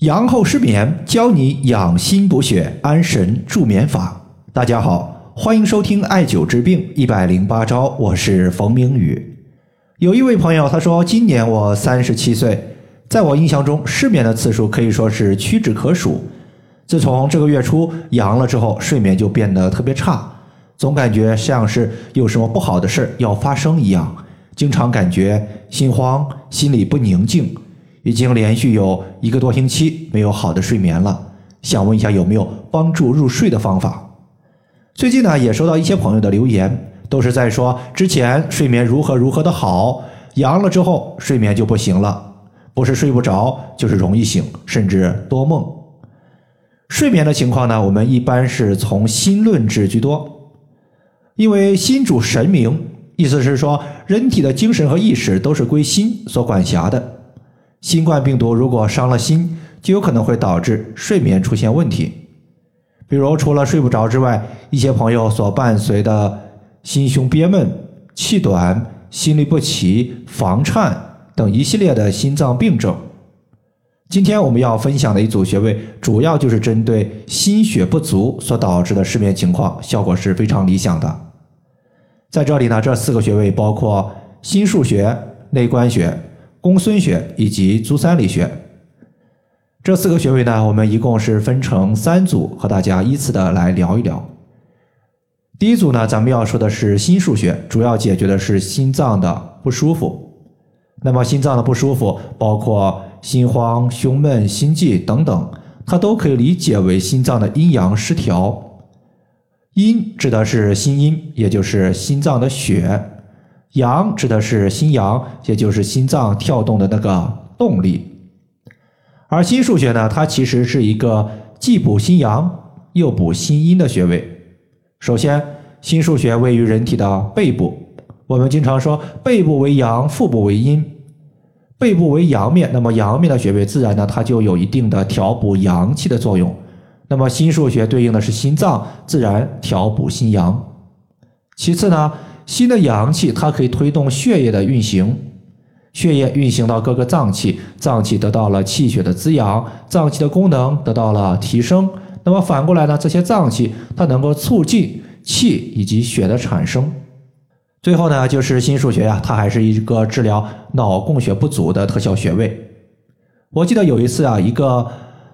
阳后失眠，教你养心补血、安神助眠法。大家好，欢迎收听艾灸治病一百零八招，我是冯明宇。有一位朋友他说，今年我三十七岁，在我印象中，失眠的次数可以说是屈指可数。自从这个月初阳了之后，睡眠就变得特别差，总感觉像是有什么不好的事要发生一样，经常感觉心慌，心里不宁静。已经连续有一个多星期没有好的睡眠了，想问一下有没有帮助入睡的方法？最近呢也收到一些朋友的留言，都是在说之前睡眠如何如何的好，阳了之后睡眠就不行了，不是睡不着，就是容易醒，甚至多梦。睡眠的情况呢，我们一般是从心论治居多，因为心主神明，意思是说人体的精神和意识都是归心所管辖的。新冠病毒如果伤了心，就有可能会导致睡眠出现问题。比如，除了睡不着之外，一些朋友所伴随的心胸憋闷、气短、心律不齐、房颤等一系列的心脏病症。今天我们要分享的一组穴位，主要就是针对心血不足所导致的失眠情况，效果是非常理想的。在这里呢，这四个穴位包括心腧穴、内关穴。公孙穴以及足三里穴这四个穴位呢，我们一共是分成三组，和大家依次的来聊一聊。第一组呢，咱们要说的是心腧穴，主要解决的是心脏的不舒服。那么心脏的不舒服，包括心慌、胸闷、心悸等等，它都可以理解为心脏的阴阳失调。阴指的是心阴，也就是心脏的血。阳指的是心阳，也就是心脏跳动的那个动力。而心腧穴呢，它其实是一个既补心阳又补心阴的穴位。首先，心腧穴位于人体的背部，我们经常说背部为阳，腹部为阴。背部为阳面，那么阳面的穴位自然呢，它就有一定的调补阳气的作用。那么心腧穴对应的是心脏，自然调补心阳。其次呢。新的阳气，它可以推动血液的运行，血液运行到各个脏器，脏器得到了气血的滋养，脏器的功能得到了提升。那么反过来呢？这些脏器它能够促进气以及血的产生。最后呢，就是心腧穴呀，它还是一个治疗脑供血不足的特效穴位。我记得有一次啊，一个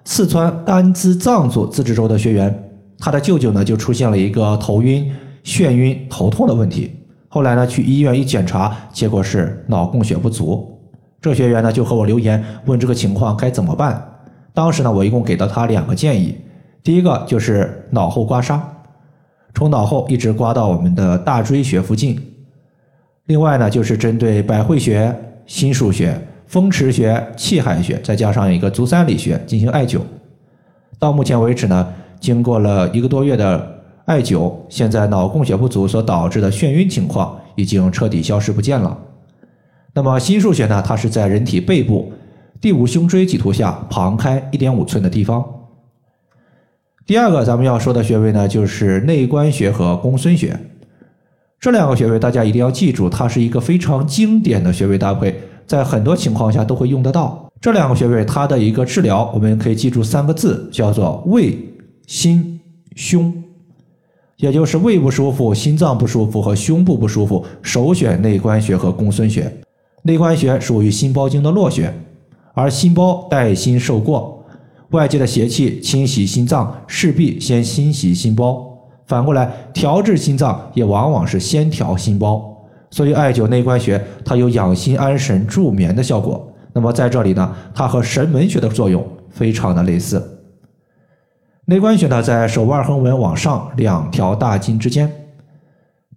四川甘孜藏族自治州的学员，他的舅舅呢就出现了一个头晕、眩晕、头痛的问题。后来呢，去医院一检查，结果是脑供血不足。这学员呢就和我留言问这个情况该怎么办。当时呢，我一共给了他两个建议。第一个就是脑后刮痧，从脑后一直刮到我们的大椎穴附近。另外呢，就是针对百会穴、心腧穴、风池穴、气海穴，再加上一个足三里穴进行艾灸。到目前为止呢，经过了一个多月的。艾灸，现在脑供血不足所导致的眩晕情况已经彻底消失不见了。那么心腧穴呢？它是在人体背部第五胸椎棘突下旁开一点五寸的地方。第二个咱们要说的穴位呢，就是内关穴和公孙穴。这两个穴位大家一定要记住，它是一个非常经典的穴位搭配，在很多情况下都会用得到。这两个穴位它的一个治疗，我们可以记住三个字，叫做胃、心、胸。也就是胃不舒服、心脏不舒服和胸部不舒服，首选内关穴和公孙穴。内关穴属于心包经的络穴，而心包带心受过，外界的邪气侵袭心脏，势必先侵袭心包。反过来，调治心脏也往往是先调心包。所以，艾灸内关穴它有养心安神、助眠的效果。那么在这里呢，它和神门穴的作用非常的类似。内关穴呢，在手腕横纹往上两条大筋之间。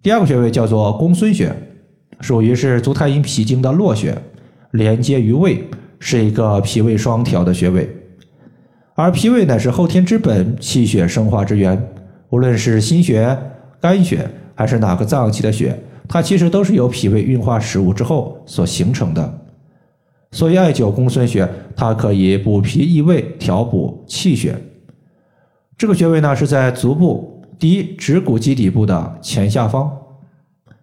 第二个穴位叫做公孙穴，属于是足太阴脾经的络穴，连接于胃，是一个脾胃双调的穴位。而脾胃乃是后天之本，气血生化之源。无论是心血、肝血，还是哪个脏器的血，它其实都是由脾胃运化食物之后所形成的。所以艾灸公孙穴，它可以补脾益胃，调补气血。这个穴位呢是在足部第一趾骨基底部的前下方，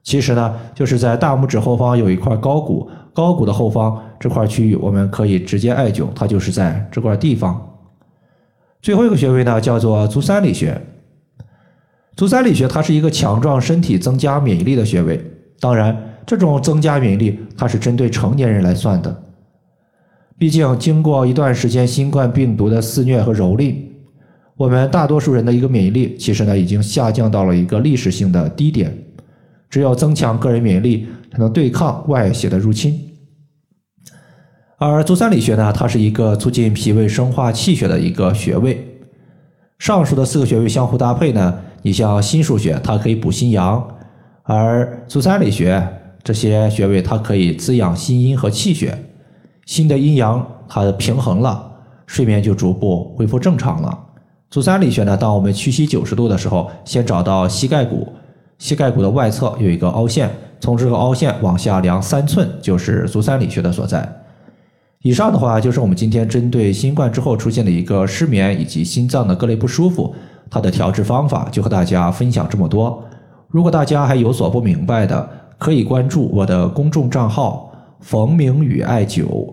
其实呢，就是在大拇指后方有一块高骨，高骨的后方这块区域，我们可以直接艾灸，它就是在这块地方。最后一个穴位呢，叫做足三里穴。足三里穴它是一个强壮身体、增加免疫力的穴位。当然，这种增加免疫力，它是针对成年人来算的。毕竟，经过一段时间新冠病毒的肆虐和蹂躏，我们大多数人的一个免疫力，其实呢已经下降到了一个历史性的低点。只有增强个人免疫力，才能对抗外邪的入侵。而足三里穴呢，它是一个促进脾胃生化气血的一个穴位。上述的四个穴位相互搭配呢。你像心腧穴，它可以补心阳；而足三里穴这些穴位，它可以滋养心阴和气血。心的阴阳它平衡了，睡眠就逐步恢复正常了。足三里穴呢，当我们屈膝九十度的时候，先找到膝盖骨，膝盖骨的外侧有一个凹陷，从这个凹陷往下量三寸，就是足三里穴的所在。以上的话就是我们今天针对新冠之后出现的一个失眠以及心脏的各类不舒服。它的调治方法就和大家分享这么多。如果大家还有所不明白的，可以关注我的公众账号“冯明宇艾灸”，